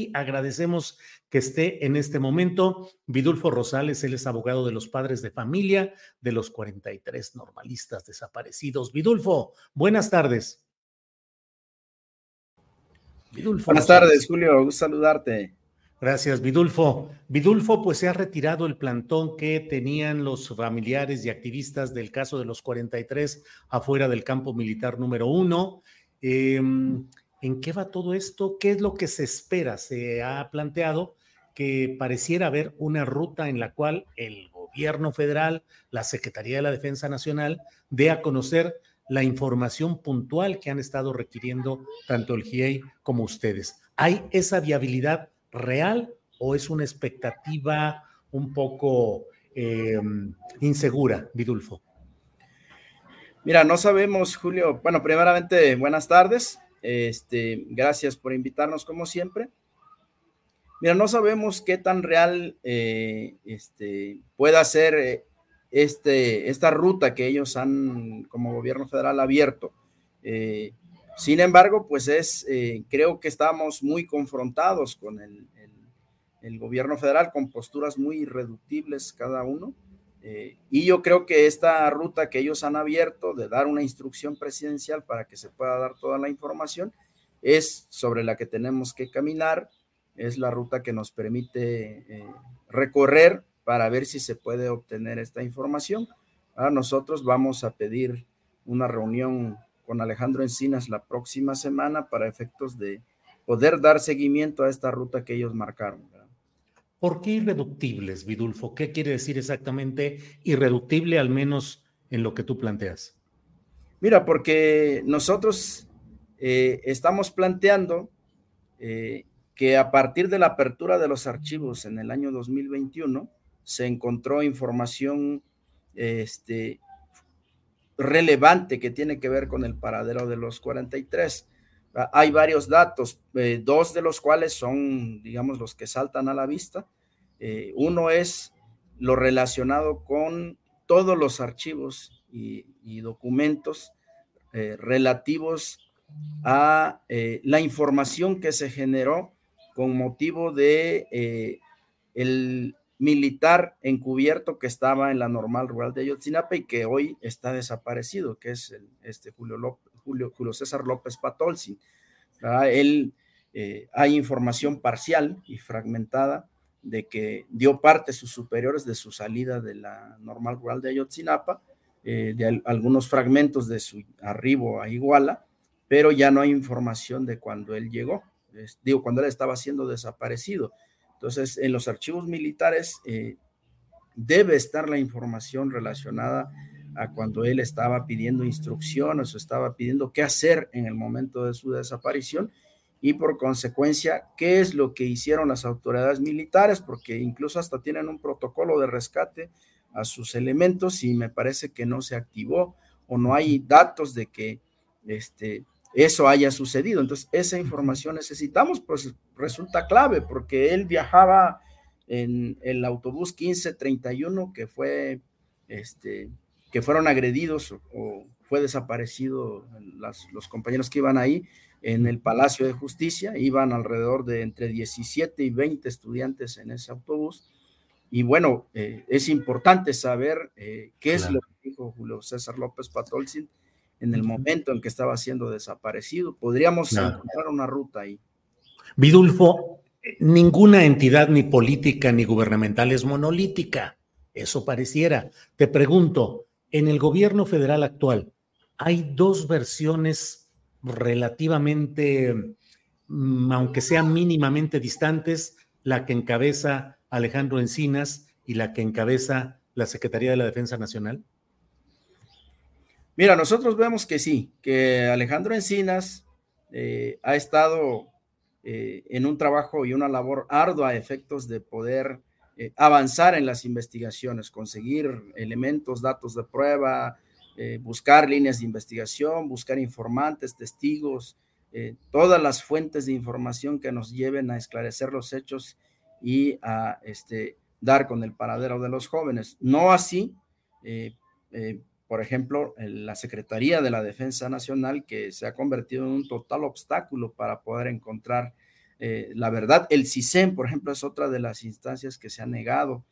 Y agradecemos que esté en este momento Vidulfo Rosales, él es abogado de los padres de familia de los 43 normalistas desaparecidos. Vidulfo, buenas tardes. Vidulfo Buenas Rosales. tardes, Julio. Gusto saludarte. Gracias, Vidulfo. Vidulfo, pues se ha retirado el plantón que tenían los familiares y activistas del caso de los 43 afuera del campo militar número uno. Eh, ¿En qué va todo esto? ¿Qué es lo que se espera? Se ha planteado que pareciera haber una ruta en la cual el gobierno federal, la Secretaría de la Defensa Nacional, dé a conocer la información puntual que han estado requiriendo tanto el GIEI como ustedes. ¿Hay esa viabilidad real o es una expectativa un poco eh, insegura, Vidulfo? Mira, no sabemos, Julio. Bueno, primeramente, buenas tardes. Este, gracias por invitarnos como siempre. Mira, no sabemos qué tan real eh, este, pueda ser eh, este, esta ruta que ellos han, como gobierno federal, abierto. Eh, sin embargo, pues es, creo que estamos muy confrontados con el- el gobierno federal, con posturas muy irreductibles cada uno. Eh, y yo creo que esta ruta que ellos han abierto de dar una instrucción presidencial para que se pueda dar toda la información es sobre la que tenemos que caminar, es la ruta que nos permite eh, recorrer para ver si se puede obtener esta información. Ahora nosotros vamos a pedir una reunión con Alejandro Encinas la próxima semana para efectos de poder dar seguimiento a esta ruta que ellos marcaron. ¿Por qué irreductibles, Vidulfo? ¿Qué quiere decir exactamente irreductible, al menos en lo que tú planteas? Mira, porque nosotros eh, estamos planteando eh, que a partir de la apertura de los archivos en el año 2021 se encontró información este, relevante que tiene que ver con el paradero de los 43. Hay varios datos, eh, dos de los cuales son, digamos, los que saltan a la vista. Eh, uno es lo relacionado con todos los archivos y, documentos eh, relativos a la información que se generó con motivo de el militar encubierto que estaba en la normal rural de Ayotzinapa y que hoy está desaparecido, que es el, este Julio, López, Julio, Julio César López Patolsi. ¿verdad? Él, eh, hay información parcial y fragmentada de que dio parte sus superiores de su salida de la normal rural de Ayotzinapa, eh, de al- algunos fragmentos de su arribo a Iguala, pero ya no hay información de cuando él llegó, es- digo, cuando él estaba siendo desaparecido. Entonces, en los archivos militares eh, debe estar la información relacionada a cuando él estaba pidiendo instrucciones o estaba pidiendo qué hacer en el momento de su desaparición y por consecuencia qué es lo que hicieron las autoridades militares, porque incluso hasta tienen un protocolo de rescate a sus elementos y me parece que no se activó o no hay datos de que este, eso haya sucedido. Entonces, esa información necesitamos, pues resulta clave porque él viajaba en el autobús 1531 que fue, este, que fueron agredidos o, o fue desaparecido las- los compañeros que iban ahí en el Palacio de Justicia. Iban alrededor de entre 17 y 20 estudiantes en ese autobús. Y bueno, eh, es importante saber eh, qué es lo que dijo Julio César López Patolcin en el momento en que estaba siendo desaparecido. Podríamos encontrar una ruta ahí. Vidulfo, ninguna entidad ni política ni gubernamental es monolítica. Eso pareciera. Te pregunto, en el gobierno federal actual, hay dos versiones relativamente, mm, aunque sean mínimamente distantes, la que encabeza Alejandro Encinas y la que encabeza la Secretaría de la Defensa Nacional? Mira, nosotros vemos que sí, que Alejandro Encinas eh, ha estado eh, en un trabajo y una labor ardua a efectos de poder eh, avanzar en las investigaciones, conseguir elementos, datos de prueba, eh, buscar líneas de investigación, buscar informantes, testigos, eh, todas las fuentes de información que nos lleven a esclarecer los hechos y a este, dar con el paradero de los jóvenes. No así, por ejemplo, la Secretaría de la Defensa Nacional, que se ha convertido en un total obstáculo para poder encontrar la verdad. El CISEN, por ejemplo, es otra de las instancias que se ha negado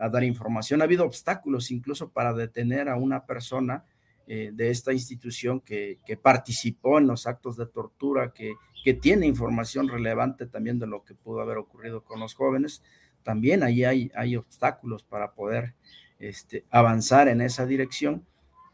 a dar información. Ha habido obstáculos incluso para detener a una persona eh, de esta institución que, participó en los actos de tortura, que, que, tiene información relevante también de lo que pudo haber ocurrido con los jóvenes. También ahí hay, hay obstáculos para poder este, avanzar en esa dirección.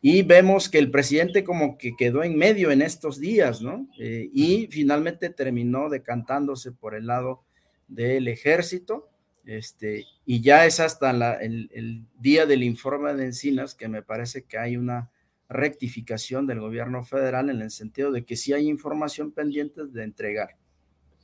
Y vemos que el presidente como que quedó en medio en estos días, ¿no? Eh, y finalmente terminó decantándose por el lado del ejército este, y ya es hasta el, día del informe de Encinas que me parece que hay una rectificación del gobierno federal en el sentido de que sí hay información pendiente de entregar.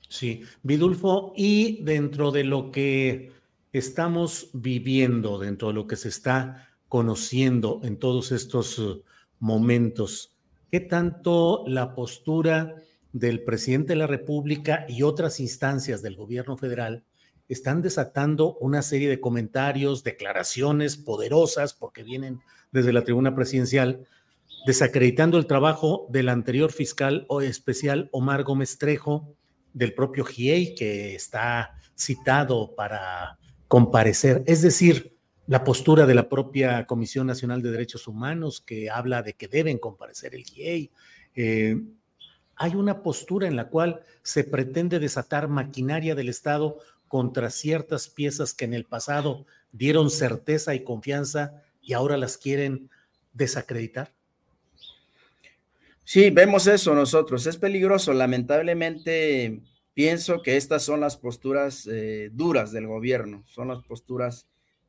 Sí, Vidulfo, y dentro de lo que estamos viviendo, dentro de lo que se está conociendo en todos estos uh, momentos, ¿qué tanto la postura del presidente de la República y otras instancias del gobierno federal están desatando una serie de comentarios, declaraciones poderosas, porque vienen desde la tribuna presidencial, desacreditando el trabajo del anterior fiscal o especial Omar Gómez Trejo, del propio GIEI, que está citado para comparecer. Es decir, la postura de la propia Comisión Nacional de Derechos Humanos, que habla de que deben comparecer el GIEI. Eh, hay una postura en la cual se pretende desatar maquinaria del Estado contra ciertas piezas que en el pasado dieron certeza y confianza y ahora las quieren desacreditar? Sí, vemos eso nosotros. Es peligroso. Lamentablemente, pienso que estas son las posturas eh, duras del gobierno, son las posturas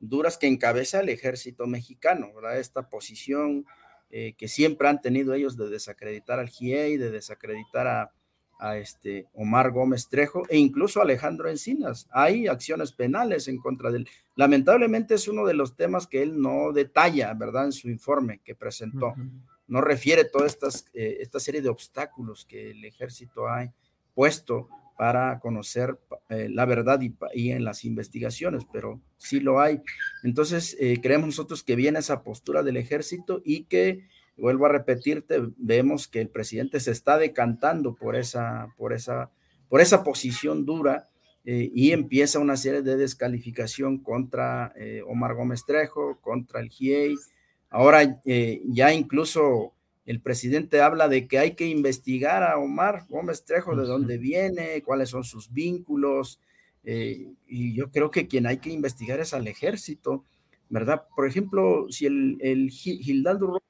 duras que encabeza el ejército mexicano, ¿verdad? Esta posición eh, que siempre han tenido ellos de desacreditar al GIEI, de desacreditar a, a este Omar Gómez Trejo e incluso a Alejandro Encinas. Hay acciones penales en contra de él. Lamentablemente es uno de los temas que él no detalla, ¿verdad? En su informe que presentó. No refiere toda estas, eh, esta serie de obstáculos que el ejército ha puesto para conocer eh, la verdad y, en las investigaciones, pero sí lo hay. Entonces, eh, creemos nosotros que viene esa postura del ejército y que vuelvo a repetirte, vemos que el presidente se está decantando por esa, por esa, por esa posición dura eh, y empieza una serie de descalificación contra Omar Gómez Trejo, contra el GIEI. Ahora ya incluso el presidente habla de que hay que investigar a Omar Gómez Trejo, de dónde viene, cuáles son sus vínculos. y yo creo que quien hay que investigar es al ejército, ¿verdad? Por ejemplo, si el, el Gildardo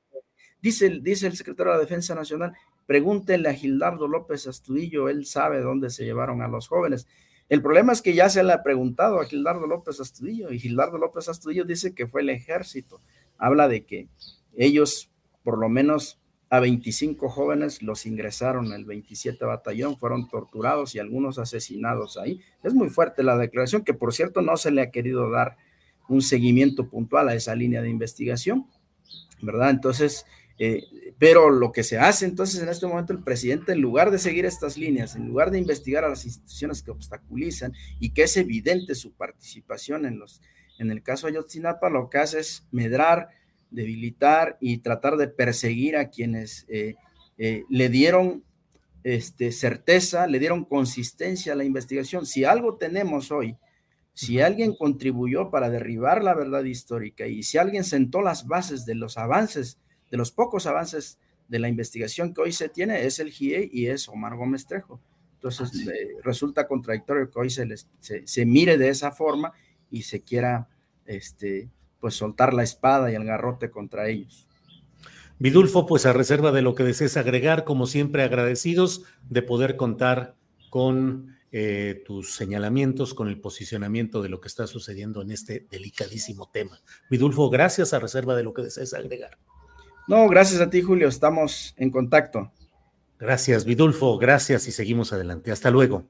Dice, dice el secretario de la Defensa Nacional, pregúntenle a Gildardo López Astudillo, él sabe dónde se llevaron a los jóvenes. El problema es que ya se le ha preguntado a Gildardo López Astudillo y Gildardo López Astudillo dice que fue el ejército. Habla de que ellos, por lo menos a 25 jóvenes, los ingresaron al 27 batallón, fueron torturados y algunos asesinados ahí. Es muy fuerte la declaración, que por cierto no se le ha querido dar un seguimiento puntual a esa línea de investigación, ¿verdad? Entonces, eh, pero lo que se hace entonces en este momento el presidente, en lugar de seguir estas líneas, en lugar de investigar a las instituciones que obstaculizan y que es evidente su participación en los, en el caso de Ayotzinapa, lo que hace es medrar, debilitar y tratar de perseguir a quienes eh, eh, le dieron este, certeza, le dieron consistencia a la investigación. Si algo tenemos hoy, si alguien contribuyó para derribar la verdad histórica y si alguien sentó las bases de los avances, de los pocos avances de la investigación que hoy se tiene, es el GIE y es Omar Gómez Trejo. Entonces, resulta contradictorio que hoy se, les, se, mire de esa forma y se quiera este, pues soltar la espada y el garrote contra ellos. Vidulfo, pues a reserva de lo que desees agregar, como siempre agradecidos de poder contar con eh, tus señalamientos, con el posicionamiento de lo que está sucediendo en este delicadísimo tema. Vidulfo, gracias a reserva de lo que desees agregar. No, gracias a ti, Julio. Estamos en contacto. Gracias, Vidulfo. Gracias y seguimos adelante. Hasta luego.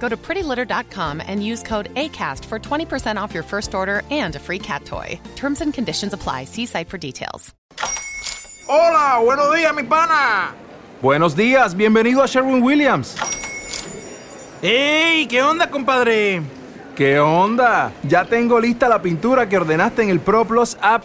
Go to prettylitter.com and use code ACAST for 20% off your first order and a free cat toy. Terms and conditions apply. See site for details. Hola, buenos días, mi pana. Buenos días, bienvenido a Sherwin Williams. ¡Ey! ¿Qué onda, compadre? ¿Qué onda? Ya tengo lista la pintura que ordenaste en el ProPlus app.